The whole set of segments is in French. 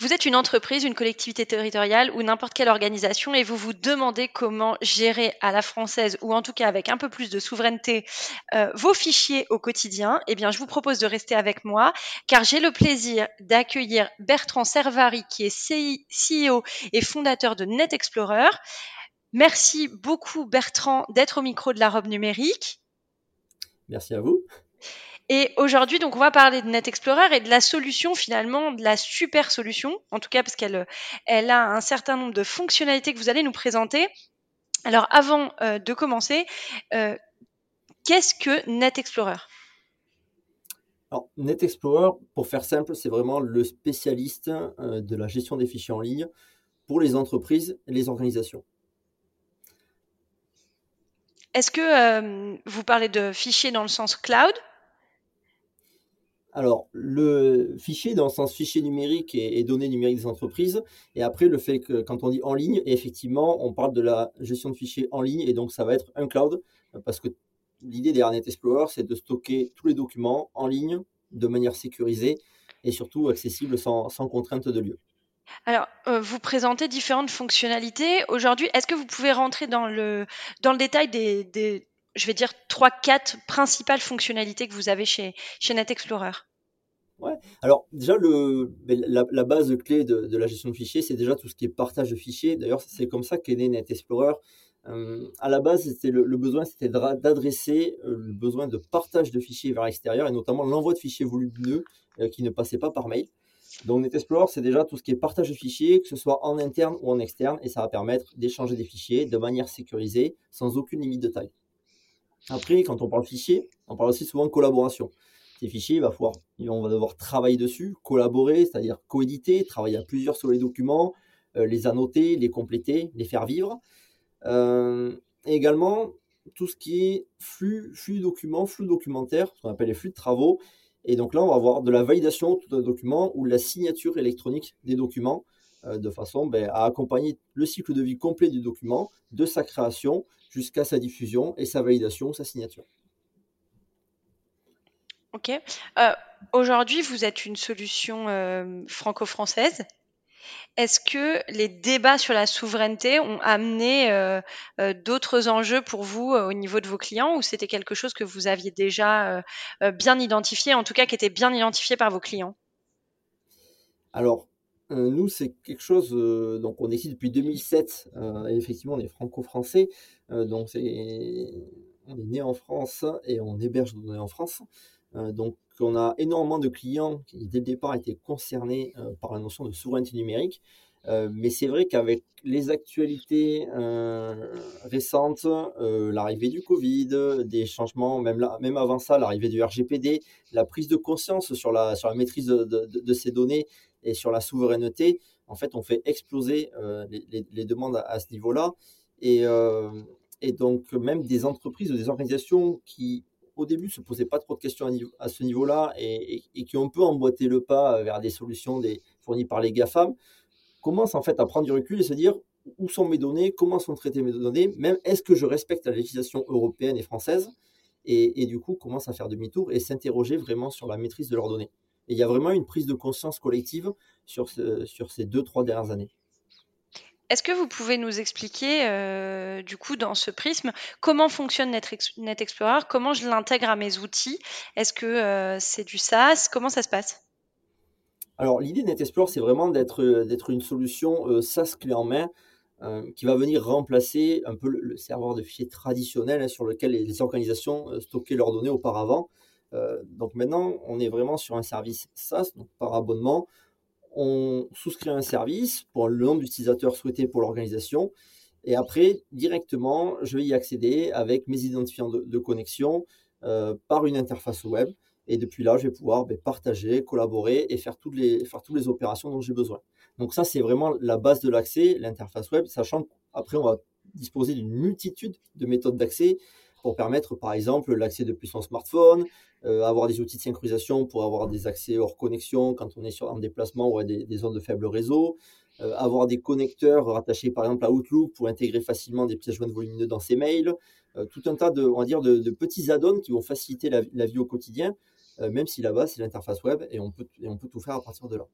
Vous êtes une entreprise, une collectivité territoriale ou n'importe quelle organisation et vous vous demandez comment gérer à la française ou en tout cas avec un peu plus de souveraineté euh, vos fichiers au quotidien. Eh bien, je vous propose de rester avec moi car j'ai le plaisir d'accueillir Bertrand Servari qui est CEO et fondateur de Net Explorer. Merci beaucoup Bertrand d'être au micro de la robe numérique. Merci à vous. Et aujourd'hui, donc, on va parler de Net Explorer et de la solution finalement, de la super solution, en tout cas parce qu'elle elle a un certain nombre de fonctionnalités que vous allez nous présenter. Alors, avant euh, de commencer, euh, qu'est-ce que Net Explorer? Alors, Net Explorer, pour faire simple, c'est vraiment le spécialiste euh, de la gestion des fichiers en ligne pour les entreprises et les organisations. Est-ce que vous parlez de fichiers dans le sens cloud? Alors, le fichier, dans le sens fichier numérique et, données numériques des entreprises, et après le fait que quand on dit en ligne, effectivement, on parle de la gestion de fichiers en ligne, et donc ça va être un cloud, parce que l'idée derrière Net Explorer, c'est de stocker tous les documents en ligne de manière sécurisée et surtout accessible sans, contrainte de lieu. Alors, euh, vous présentez différentes fonctionnalités. Aujourd'hui, est-ce que vous pouvez rentrer dans le, dans le détail des, des, je vais dire, trois, quatre principales fonctionnalités que vous avez chez, chez Net Ouais. Alors déjà, le, la, base clé de, la gestion de fichiers, c'est déjà tout ce qui est partage de fichiers. D'ailleurs, c'est comme ça qu'est né Net Explorer. Euh, à la base, le, besoin, c'était d'adresser euh, le besoin de partage de fichiers vers l'extérieur et notamment l'envoi de fichiers volumineux euh, qui ne passaient pas par mail. Donc Net Explorer, c'est déjà tout ce qui est partage de fichiers, que ce soit en interne ou en externe, et ça va permettre d'échanger des fichiers de manière sécurisée, sans aucune limite de taille. Après, quand on parle fichier, on parle aussi souvent de collaboration. Ces fichiers, va falloir, on va devoir travailler dessus, collaborer, c'est-à-dire coéditer, travailler à plusieurs sur les documents, euh, les annoter, les compléter, les faire vivre. Euh, également, tout ce qui est flux, flux documents, flux documentaire, ce qu'on appelle les flux de travaux. Et donc là, on va avoir de la validation de tout un document ou la signature électronique des documents euh, de façon ben, à accompagner le cycle de vie complet du document, de sa création jusqu'à sa diffusion et sa validation, sa signature. Ok. Euh, aujourd'hui, vous êtes une solution euh, franco-française. Est-ce que les débats sur la souveraineté ont amené euh, d'autres enjeux pour vous au niveau de vos clients ou c'était quelque chose que vous aviez déjà bien identifié, en tout cas qui était bien identifié par vos clients? Alors, nous, c'est quelque chose, donc on existe depuis 2007, et effectivement, on est franco-français, donc c'est, on est né en France et on héberge nos données en France. Euh, donc, on a énormément de clients qui, dès le départ, étaient concernés euh, par la notion de souveraineté numérique. Euh, mais c'est vrai qu'avec les actualités récentes, l'arrivée du Covid, des changements, même, là, même avant ça, l'arrivée du RGPD, la prise de conscience sur la, sur la maîtrise de, ces données et sur la souveraineté, en fait, on fait exploser les, demandes à, ce niveau-là. Et, et, donc, même des entreprises ou des organisations qui au début se posaient pas trop de questions à, ce niveau-là et, qui ont un peu emboîté le pas vers des solutions des, fournies par les GAFAM, commencent en fait à prendre du recul et se dire où sont mes données, comment sont traitées mes données, même est-ce que je respecte la législation européenne et française et, du coup commencent à faire demi-tour et s'interroger vraiment sur la maîtrise de leurs données. Et il y a vraiment une prise de conscience collective sur, sur ces deux, trois dernières années. Est-ce que vous pouvez nous expliquer, euh, du coup, dans ce prisme, comment fonctionne Net, Explorer? Comment je l'intègre à mes outils? Est-ce que euh, c'est du SaaS? Comment ça se passe? Alors, l'idée de Net Explorer, c'est vraiment d'être, une solution euh, SaaS clé en main qui va venir remplacer un peu le, serveur de fichiers traditionnel hein, sur lequel les, organisations stockaient leurs données auparavant. donc maintenant, on est vraiment sur un service SaaS, par abonnement on souscrit un service pour le nombre d'utilisateurs souhaités pour l'organisation. Et après, directement, je vais y accéder avec mes identifiants de, connexion euh, par une interface web. Et depuis là, je vais pouvoir ben, partager, collaborer et faire toutes, les, opérations dont j'ai besoin. Donc ça, c'est vraiment la base de l'accès, l'interface web, sachant qu'après, on va disposer d'une multitude de méthodes d'accès pour permettre, par exemple, l'accès depuis son smartphone, euh, avoir des outils de synchronisation pour avoir des accès hors connexion quand on est en déplacement ou à des, zones de faible réseau, euh, avoir des connecteurs rattachés par exemple à Outlook pour intégrer facilement des pièces jointes volumineuses dans ses mails, euh, tout un tas de, petits add-ons qui vont faciliter la, vie au quotidien, même si là-bas c'est l'interface web et on, peut, et on peut tout faire à partir de là.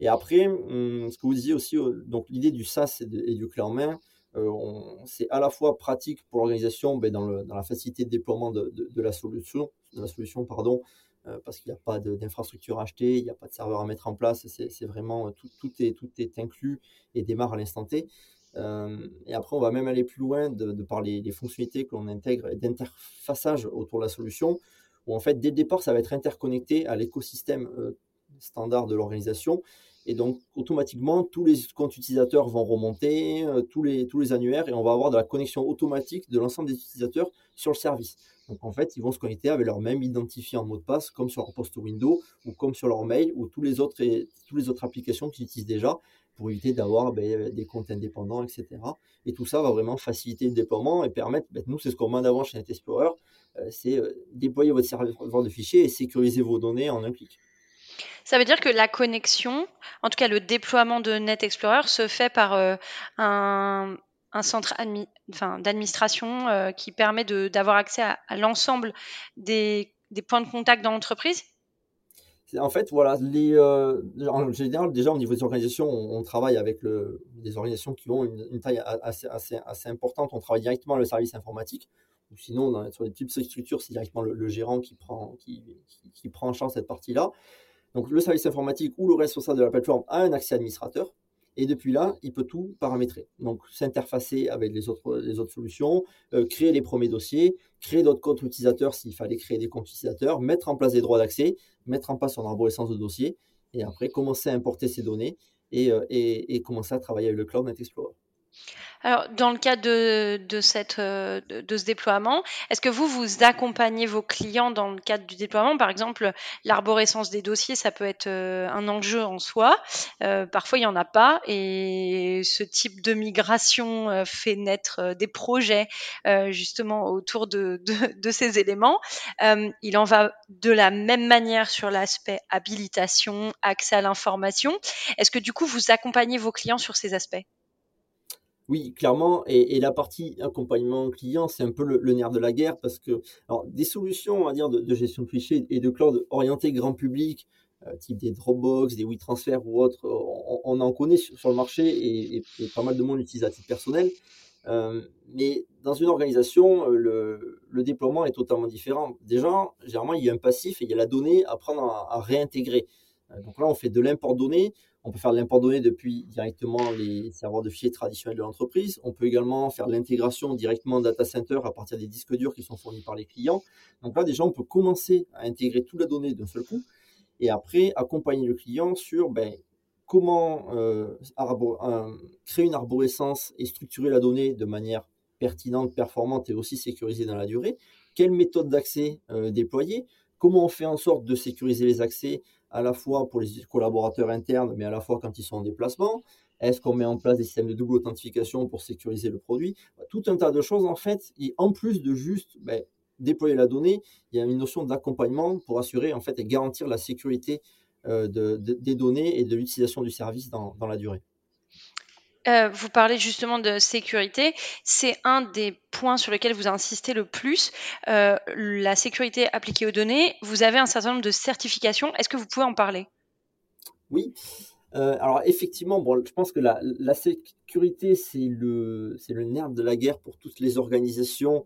Et après, hum, ce que vous disiez aussi, donc l'idée du SaaS et, du clé en main, c'est à la fois pratique pour l'organisation ben, dans, la facilité de déploiement de, la solution, de la solution pardon, parce qu'il n'y a pas d'infrastructure à acheter, il n'y a pas de serveur à mettre en place, c'est vraiment tout, tout, est, tout est inclus et démarre à l'instant T. et après, on va même aller plus loin de, par les, fonctionnalités qu'on intègre et d'interfaçage autour de la solution, où en fait, dès le départ, ça va être interconnecté à l'écosystème standard de l'organisation et donc, automatiquement, tous les comptes utilisateurs vont remonter, euh, tous, les, tous les annuaires, et on va avoir de la connexion automatique de l'ensemble des utilisateurs sur le service. Donc, en fait, ils vont se connecter avec leur même identifiant mot de passe, comme sur leur poste Windows, ou comme sur leur mail, ou tous les autres, et, tous les autres applications qu'ils utilisent déjà, pour éviter d'avoir ben, des comptes indépendants, etc. Et tout ça va vraiment faciliter le déploiement et permettre, ben, nous, c'est ce qu'on met en avant chez NetExplorer, euh, c'est euh, déployer votre serveur de fichiers et sécuriser vos données en un clic. Ça veut dire que la connexion, en tout cas le déploiement de Net Explorer, se fait par euh, un, centre d'administration euh, qui permet d'avoir accès à, l'ensemble des, points de contact dans l'entreprise? En fait, voilà, les, euh, en général, déjà au niveau des organisations, on, travaille avec des organisations qui ont une, taille assez, assez, importante. On travaille directement avec le service informatique. Ou sinon, sur des petites structures, c'est directement le, gérant qui prend, qui, qui, prend en charge cette partie-là. Donc le service informatique ou le responsable de la plateforme a un accès administrateur. Et depuis là, il peut tout paramétrer. Donc, s'interfacer avec les autres, les autres solutions, euh, créer les premiers dossiers, créer d'autres comptes utilisateurs s'il fallait créer des comptes utilisateurs, mettre en place des droits d'accès, mettre en place son arborescence de dossier, et après commencer à importer ces données et, euh, et, et commencer à travailler avec le Cloud Net Explorer. Alors, dans le cadre de, cette, euh, de, ce déploiement, est-ce que vous, vous accompagnez vos clients dans le cadre du déploiement? Par exemple, l'arborescence des dossiers, ça peut être euh, un enjeu en soi. Euh, parfois, il n'y en a pas. Et ce type de migration fait naître des projets justement autour de, de ces éléments. il en va de la même manière sur l'aspect habilitation, accès à l'information. Est-ce que du coup, vous accompagnez vos clients sur ces aspects? Oui, clairement. Et, la partie accompagnement client, c'est un peu le, nerf de la guerre parce que alors, des solutions, on va dire, de, gestion de fichiers et de cloud orientées grand public, euh, type des Dropbox, des WeTransfer ou autres, on, en connaît sur, le marché et, pas mal de monde l'utilise à titre personnel. Euh, mais dans une organisation, le, déploiement est totalement différent. Déjà, généralement, il y a un passif et il y a la donnée à prendre à, réintégrer. Euh, donc là, on fait de l'import données on peut faire de l'import données depuis directement les serveurs de fichiers traditionnels de l'entreprise. On peut également faire de l'intégration directement data center à partir des disques durs qui sont fournis par les clients. Donc là, déjà, on peut commencer à intégrer toute la donnée d'un seul coup et après accompagner le client sur ben, comment euh, créer une arborescence et structurer la donnée de manière pertinente, performante et aussi sécurisée dans la durée. Quelle méthode d'accès euh, déployer? Comment on fait en sorte de sécuriser les accès à la fois pour les collaborateurs internes, mais à la fois quand ils sont en déplacement Est-ce qu'on met en place des systèmes de double authentification pour sécuriser le produit? Tout un tas de choses, en fait. Et en plus de juste ben, déployer la donnée, il y a une notion d'accompagnement pour assurer en fait, et garantir la sécurité euh, des données et de l'utilisation du service dans la durée. Euh, vous parlez justement de sécurité. C'est un des points sur lesquels vous insistez le plus. Euh, la sécurité appliquée aux données. Vous avez un certain nombre de certifications. Est-ce que vous pouvez en parler? Oui. Euh, alors effectivement, bon, je pense que la, sécurité, c'est le, nerf de la guerre pour toutes les organisations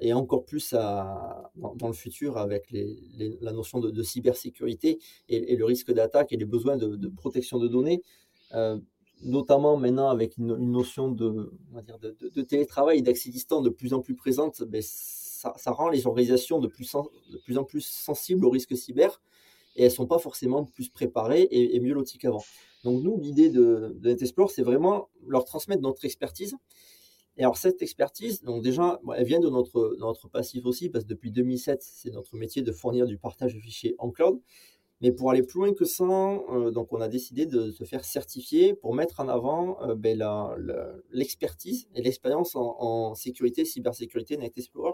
et encore plus dans, le futur avec la notion de, cybersécurité et, le risque d'attaque et les besoins de protection de données notamment maintenant avec une, notion de, de, télétravail et d'accès distant de plus en plus présente, ben, ça, rend les organisations de plus, en, de plus en plus sensibles au risque cyber et elles sont pas forcément plus préparées et, mieux loties qu'avant. Donc nous, l'idée de, de NetExplore, c'est vraiment leur transmettre notre expertise. Et alors cette expertise, déjà, elle vient de notre, notre passif aussi, parce que depuis 2007, c'est notre métier de fournir du partage de fichiers en cloud. Mais pour aller plus loin que ça, donc on a décidé de se faire certifier pour mettre en avant ben, l'expertise et l'expérience en, sécurité, cybersécurité Net Explorer.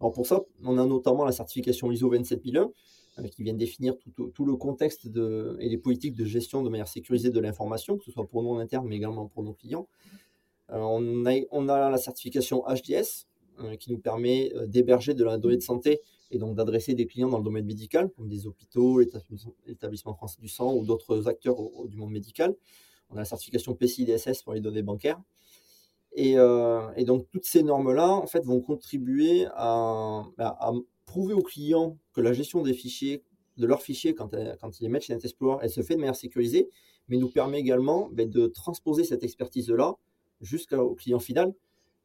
Alors pour ça, on a notamment la certification ISO 27001 euh, qui vient définir tout, le contexte et les politiques de gestion de manière sécurisée de l'information, que ce soit pour nous en interne, mais également pour nos clients. Euh, on, a, on, a, la certification HDS, euh, qui nous permet d'héberger de la donnée de santé et donc d'adresser des clients dans le domaine médical, comme des hôpitaux, l'établissement français du sang ou d'autres acteurs du monde médical. On a la certification PCI-DSS pour les données bancaires. Et, et donc toutes ces normes-là, en fait, vont contribuer à, à, prouver aux clients que la gestion des fichiers, de leurs fichiers quand, ils les mettent chez NetExplorer, elle se fait de manière sécurisée, mais nous permet également ben, de transposer cette expertise-là jusqu'au client final.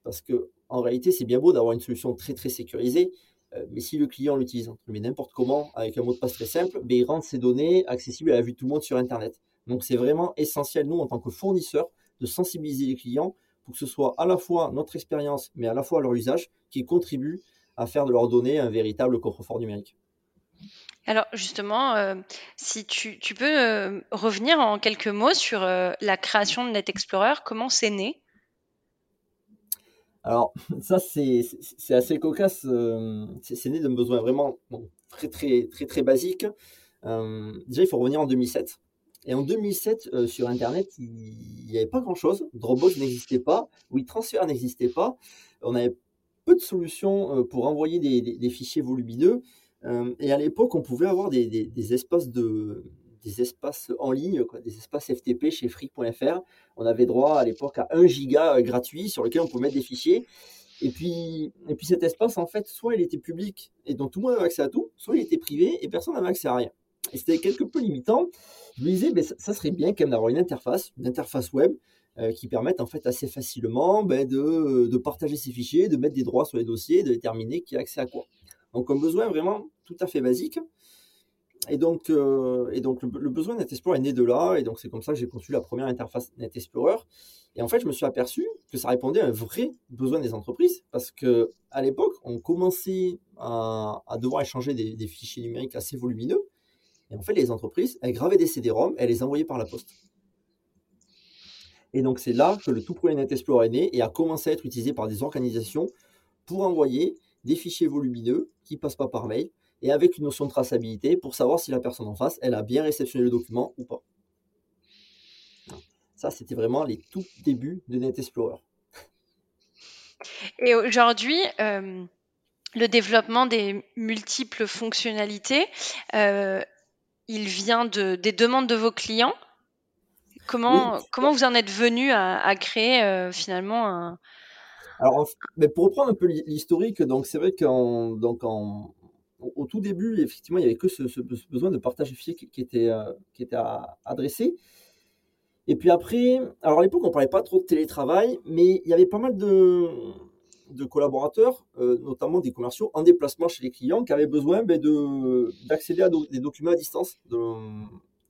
Parce que en réalité, c'est bien beau d'avoir une solution très très sécurisée, euh, mais si le client l'utilise n'importe comment avec un mot de passe très simple, ben, il rend ses données accessibles à la vue de tout le monde sur Internet. Donc c'est vraiment essentiel, nous, en tant que fournisseurs, de sensibiliser les clients pour que ce soit à la fois notre expérience, mais à la fois leur usage, qui contribue à faire de leurs données un véritable coffre-fort numérique. Alors justement, euh, si tu, peux euh, revenir en quelques mots sur euh, la création de Net Explorer, comment c'est né? Alors ça c'est assez cocasse, c'est né d'un besoin vraiment très très très très basique. déjà il faut revenir en 2007. Et en 2007 sur Internet il n'y avait pas grand-chose, Dropbox n'existait pas, WeTransfer n'existait pas, on avait peu de solutions euh, pour envoyer des, fichiers volumineux. Euh, et à l'époque, on pouvait avoir des, espaces de des espaces en ligne, des espaces FTP chez free.fr. On avait droit à l'époque à 1 giga euh, gratuit sur lequel on pouvait mettre des fichiers. Et puis, et puis cet espace, en fait, soit il était public et donc tout le monde avait accès à tout, soit il était privé et personne n'avait accès à rien. Et c'était quelque peu limitant. Je me disais, mais ça, serait bien quand même d'avoir une interface, une interface web euh, qui permettent en fait assez facilement ben, de, partager ces fichiers, de mettre des droits sur les dossiers, de déterminer qui a accès à quoi. Donc un besoin vraiment tout à fait basique. Et donc, euh, et donc le, besoin NetExplorer est né de là, et donc c'est comme ça que j'ai conçu la première interface NetExplorer. Et en fait, je me suis aperçu que ça répondait à un vrai besoin des entreprises, parce que à l'époque, on commençait à, devoir échanger des, fichiers numériques assez volumineux. Et en fait, les entreprises, elles gravaient des CD-ROM, elles les envoyaient par la poste. Et donc c'est là que le tout premier Net Explorer est né et a commencé à être utilisé par des organisations pour envoyer des fichiers volumineux qui passent pas par mail et avec une notion de traçabilité pour savoir si la personne en face, elle a bien réceptionné le document ou pas. Ça, c'était vraiment les tout débuts de Net Explorer. Et aujourd'hui, euh, le développement des multiples fonctionnalités, euh, il vient de, des demandes de vos clients Comment, comment vous en êtes venu à, créer euh, finalement un. Alors, mais pour reprendre un peu l'historique, donc c'est vrai qu'en donc en, au tout début, effectivement, il n'y avait que ce, besoin de partage fichiers qui, qui était, euh, était adressé. Et puis après, alors à l'époque, on ne parlait pas trop de télétravail, mais il y avait pas mal de, collaborateurs, euh, notamment des commerciaux, en déplacement chez les clients, qui avaient besoin ben, d'accéder à des documents à distance.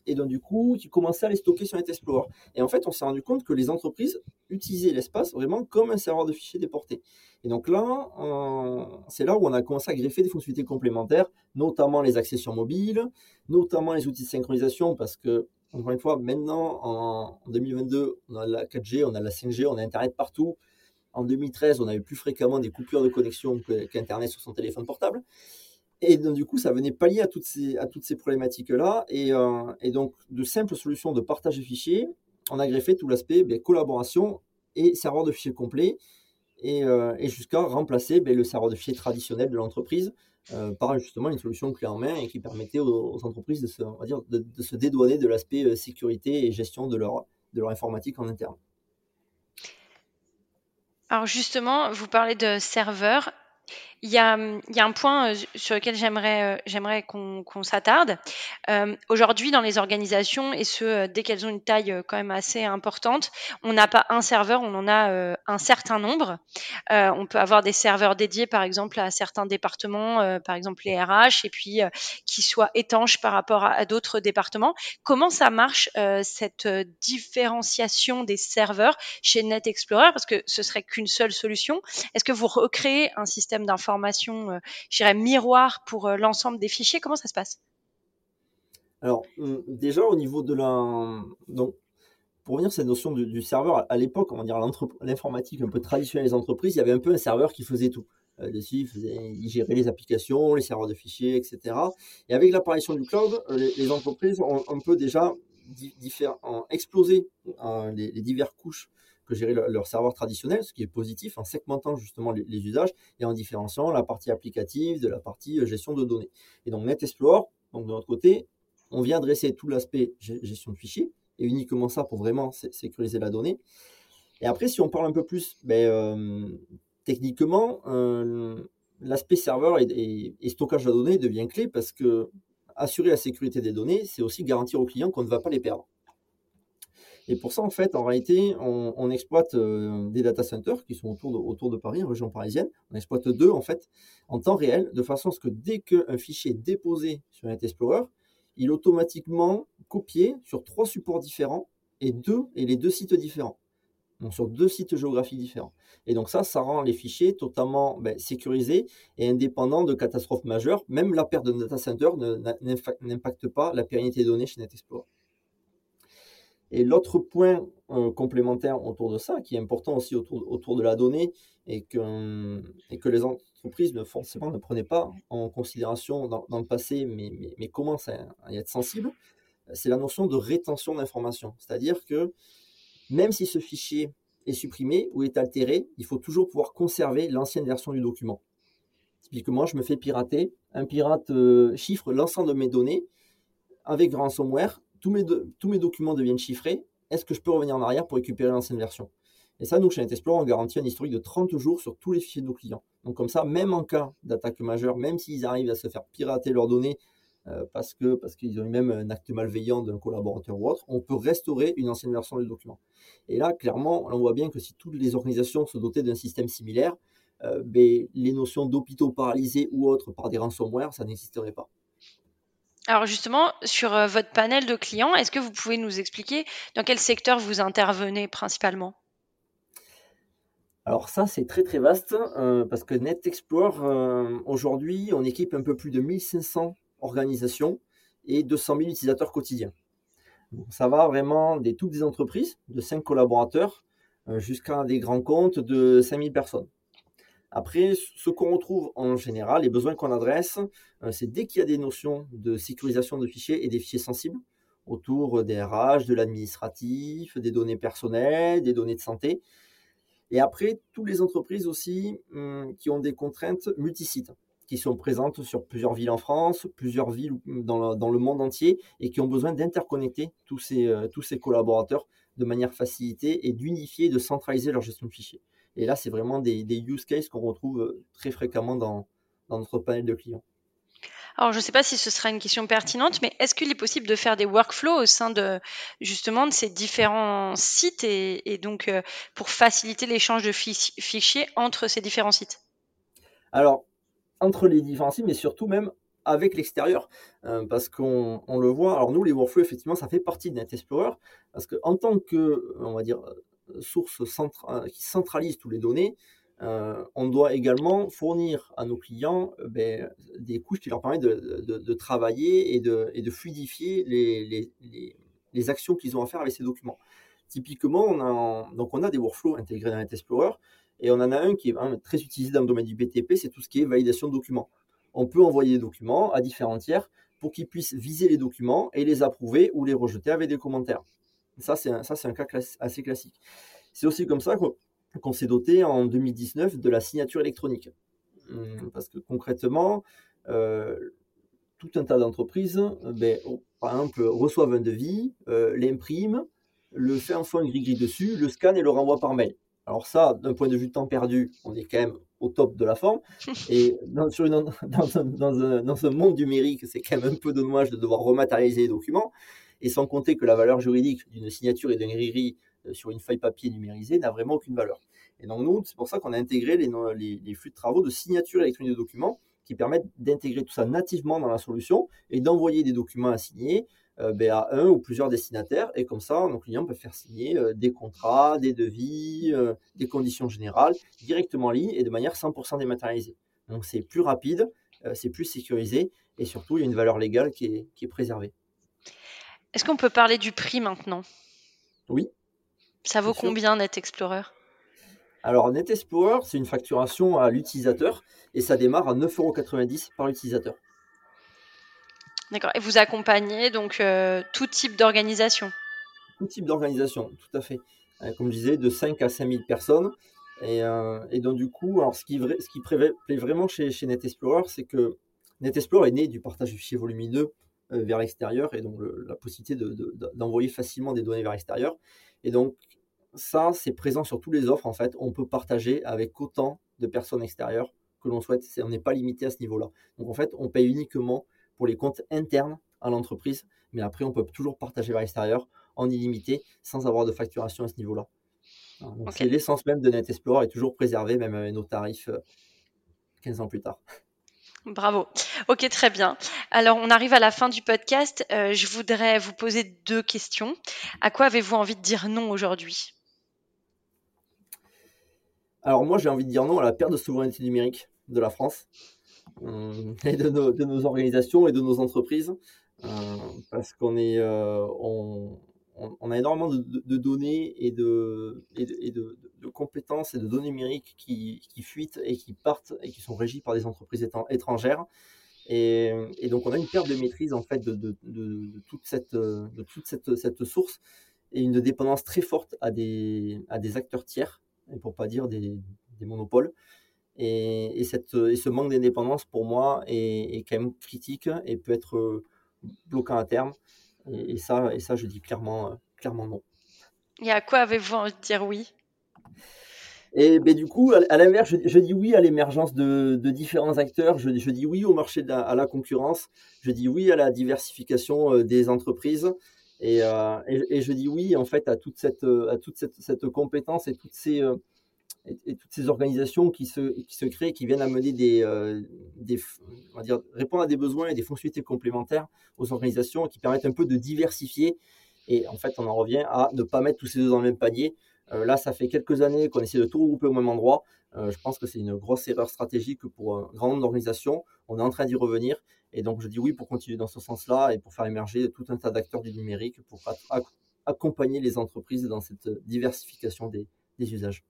Et donc du coup, tu commençais à les stocker sur NetExplorer. Et en fait, on s'est rendu compte que les entreprises utilisaient l'espace vraiment comme un serveur de fichiers déporté. Et donc là, c'est là où on a commencé à greffer des fonctionnalités complémentaires, notamment les accessions mobiles, notamment les outils de synchronisation, parce que, encore une fois, maintenant, en 2022, on a la 4G, on a la 5G, on a Internet partout. En 2013, on avait plus fréquemment des coupures de connexion qu'Internet sur son téléphone portable. Et donc, du coup, ça venait pallier à toutes ces, problématiques-là. Et, euh, et, donc, de simples solutions de partage de fichiers, on a greffé tout l'aspect ben, collaboration et serveur de fichiers complet, et, euh, jusqu'à remplacer ben, le serveur de fichiers traditionnel de l'entreprise euh, par justement une solution clé en main et qui permettait aux, entreprises de se dédouaner de l'aspect sécurité et gestion de leur, de leur informatique en interne. Alors justement, vous parlez de serveurs. Il y a, il y a un point euh, sur lequel j'aimerais, euh, j'aimerais qu'on, s'attarde. Euh, aujourd'hui, dans les organisations, et ce, dès qu'elles ont une taille quand même assez importante, on n'a pas un serveur, on en a un certain nombre. on peut avoir des serveurs dédiés, par exemple, à certains départements, par exemple les RH, et puis qui soient étanches par rapport à, d'autres départements. Comment ça marche, cette différenciation des serveurs chez Net Explorer? Parce que ce serait qu'une seule solution. Est-ce que vous recréez un système d'information, euh, je dirais, miroir pour euh, l'ensemble des fichiers Comment ça se passe? Alors, hum, déjà, au niveau de la. Donc, pour revenir à cette notion du, serveur, à l'époque, on va dire l'informatique un peu traditionnelle des entreprises, il y avait un peu un serveur qui faisait tout. Euh, dessus, il, faisait, gérait les applications, les serveurs de fichiers, etc. Et avec l'apparition du cloud, euh, les, entreprises ont un peu déjà explosé euh, les, les diverses couches que gérer leur, serveur traditionnel, ce qui est positif, en segmentant justement les, usages et en différenciant la partie applicative de la partie gestion de données. Et donc NetExplore, donc de notre côté, on vient adresser tout l'aspect gestion de fichiers, et uniquement ça pour vraiment sécuriser la donnée. Et après, si on parle un peu plus ben, euh, techniquement, euh, l'aspect serveur et, stockage de la donnée devient clé parce que assurer la sécurité des données, c'est aussi garantir aux clients qu'on ne va pas les perdre. Et pour ça, en fait, en réalité, on, exploite euh, des data centers qui sont autour de, Paris, en région parisienne. On exploite deux, en fait, en temps réel, de façon à ce que dès qu'un fichier est déposé sur NetExplorer, il est automatiquement copié sur trois supports différents et, deux, et les deux sites différents. Donc sur deux sites géographiques différents. Et donc ça, ça rend les fichiers totalement ben, sécurisés et indépendants de catastrophes majeures. Même la perte de data center n'impacte pas la pérennité des données chez NetExplorer. Et l'autre point euh, complémentaire autour de ça, qui est important aussi autour, de la donnée, et que, les entreprises ne, forcément ne prenaient pas en considération dans, le passé, mais, mais, mais commencent à, y être sensibles, c'est la notion de rétention d'informations. C'est-à-dire que même si ce fichier est supprimé ou est altéré, il faut toujours pouvoir conserver l'ancienne version du document. Typiquement, je me fais pirater, un pirate euh, chiffre l'ensemble de mes données avec ransomware, tous mes, documents deviennent chiffrés, est-ce que je peux revenir en arrière pour récupérer l'ancienne version? Et ça, nous, chez NetExplorer, on garantit un historique de 30 jours sur tous les fichiers de nos clients. Donc comme ça, même en cas d'attaque majeure, même s'ils arrivent à se faire pirater leurs données euh, parce parce qu'ils ont eu même un acte malveillant d'un collaborateur ou autre, on peut restaurer une ancienne version du document. Et là, clairement, on voit bien que si toutes les organisations se dotaient d'un système similaire, euh, ben, les notions d'hôpitaux paralysés ou autres par des ransomware, ça n'existerait pas. Alors justement, sur euh, votre panel de clients, est-ce que vous pouvez nous expliquer dans quel secteur vous intervenez principalement? Alors ça, c'est très très vaste euh, parce que NetExplore, euh, aujourd'hui, on équipe un peu plus de 1500 organisations et 200 000 utilisateurs quotidiens. ça va vraiment des toutes des entreprises de 5 collaborateurs jusqu'à des grands comptes de 5000 personnes. Après, ce qu'on retrouve en général, les besoins qu'on adresse, euh, c'est dès qu'il y a des notions de sécurisation de fichiers et des fichiers sensibles autour des RH, de l'administratif, des données personnelles, des données de santé. Et après, toutes les entreprises aussi hum, qui ont des contraintes multisites, qui sont présentes sur plusieurs villes en France, plusieurs villes dans le, monde entier, et qui ont besoin d'interconnecter tous ces, euh, tous ces collaborateurs de manière facilitée et d'unifier, de centraliser leur gestion de fichiers. Et là, c'est vraiment des, use cases qu'on retrouve euh, très fréquemment dans, notre panel de clients. Alors, je ne sais pas si ce sera une question pertinente, mais est-ce qu'il est possible de faire des workflows au sein de justement de ces différents sites et, donc euh, pour faciliter l'échange de fichiers entre ces différents sites? Alors, entre les différents sites, mais surtout même avec l'extérieur, euh, parce qu'on le voit. Alors nous, les workflows, effectivement, ça fait partie de NetExplorer, parce qu'en tant que, on va dire, source euh, qui centralise toutes les données, euh, on doit également fournir à nos clients euh, ben, des couches qui leur permettent de, travailler et de, fluidifier les, actions qu'ils ont à faire avec ces documents. Typiquement, on a, donc on a des workflows intégrés dans NetExplorer et on en a un qui est très utilisé dans le domaine du BTP, c'est tout ce qui est validation de documents. On peut envoyer des documents à différents tiers pour qu'ils puissent viser les documents et les approuver ou les rejeter avec des commentaires. Ça, c'est un, un, cas assez classique. C'est aussi comme ça qu'on s'est doté en 2019 de la signature électronique. Hum, parce que concrètement, euh, tout un tas d'entreprises, ben, par exemple, reçoivent un devis, euh, l'impriment, le fait en un gris-gris dessus, le scan et le renvoie par mail. Alors ça, d'un point de vue temps perdu, on est quand même au top de la forme. Et dans, sur dans, un, dans, un, monde numérique, c'est quand même un peu dommage de devoir rematérialiser les documents et sans compter que la valeur juridique d'une signature et d'un gris euh, sur une feuille papier numérisée n'a vraiment aucune valeur. Et donc nous, c'est pour ça qu'on a intégré les, flux de travaux de signature électronique de documents qui permettent d'intégrer tout ça nativement dans la solution et d'envoyer des documents à signer euh, ben, à un ou plusieurs destinataires. Et comme ça, nos clients peuvent faire signer euh, des contrats, des devis, des conditions générales directement en ligne et de manière 100% dématérialisée. Donc c'est plus rapide, c'est plus sécurisé et surtout il y a une valeur légale qui est préservée. Est-ce qu'on peut parler du prix maintenant? Oui. Ça vaut combien Net Explorer? Alors, Net Explorer, c'est une facturation à l'utilisateur et ça démarre à 9,90€ par utilisateur. D'accord. Et vous accompagnez donc euh, tout type d'organisation? Tout type d'organisation, tout à fait. Euh, comme je disais, de 5 à 5000 personnes. Et, euh, et donc, du coup, alors, ce qui, ce plaît vraiment chez, chez Net Explorer, c'est que Net Explorer est né du partage de fichiers volumineux vers l'extérieur et donc le- la possibilité de- de- de- d'envoyer facilement des données vers l'extérieur. Et donc, ça, c'est présent sur tous les offres, en fait. On peut partager avec autant de personnes extérieures que l'on souhaite. On n'est pas limité à ce niveau-là. Donc, en fait, on paye uniquement pour les comptes internes à l'entreprise, mais après, on peut toujours partager vers l'extérieur en illimité sans avoir de facturation à ce niveau-là. Donc, c'est l'essence même de Net Explorer est toujours préservée, même avec nos tarifs euh, 15 ans plus tard. Bravo. Ok, très bien. Alors, on arrive à la fin du podcast. Euh, je voudrais vous poser deux questions. À quoi avez-vous envie de dire non aujourd'hui? Alors moi, j'ai envie de dire non à la perte de souveraineté numérique de la France euh, et de nos, organisations et de nos entreprises, euh, parce qu'on est, on- a énormément de, données et, de, compétences et de données numériques qui, qui fuitent et qui partent et qui sont régies par des entreprises étrangères. Et, donc on a une perte de maîtrise en fait de, toute, cette, source et une dépendance très forte à des, acteurs tiers, et pour pas dire des, monopoles. Et, ce manque d'indépendance, pour moi, est, est quand même critique et peut être bloquant à terme. Et, et ça, et ça, je dis clairement, euh, clairement non. Et à quoi avez-vous envie de dire oui? Et ben, du coup, à, à l'inverse, je, je dis oui à l'émergence de, de différents acteurs, je, je dis oui au marché, de la- à la concurrence, je dis oui à la diversification euh, des entreprises, et, euh, et, et je dis oui en fait à toute cette, à toute cette, cette compétence et toutes ces, et, toutes ces organisations qui se, créent, qui viennent amener des, euh, on va dire, répondre à des besoins et des fonctionnalités complémentaires aux organisations qui permettent un peu de diversifier. Et en fait, on en revient à ne pas mettre tous ces œufs dans le même panier. Euh, là, ça fait quelques années qu'on essaie de tout regrouper au même endroit. Euh, je pense que c'est une grosse erreur stratégique pour un grand nombre d'organisations. On est en train d'y revenir. Et donc, je dis oui pour continuer dans ce sens-là et pour faire émerger tout un tas d'acteurs du numérique pour ac- ac- accompagner les entreprises dans cette diversification des usages.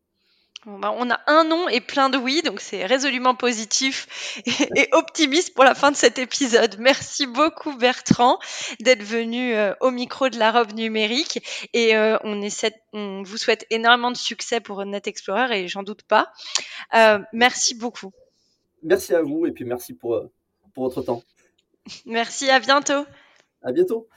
Bah, on a un non et plein de oui, donc c'est résolument positif et, et optimiste pour la fin de cet épisode. Merci beaucoup Bertrand d'être venu euh, au micro de la robe numérique et euh, on, essaie, on vous souhaite énormément de succès pour Net Explorer et j'en doute pas. Euh, merci beaucoup. Merci à vous et puis merci pour, pour votre temps. Merci, à bientôt. À bientôt.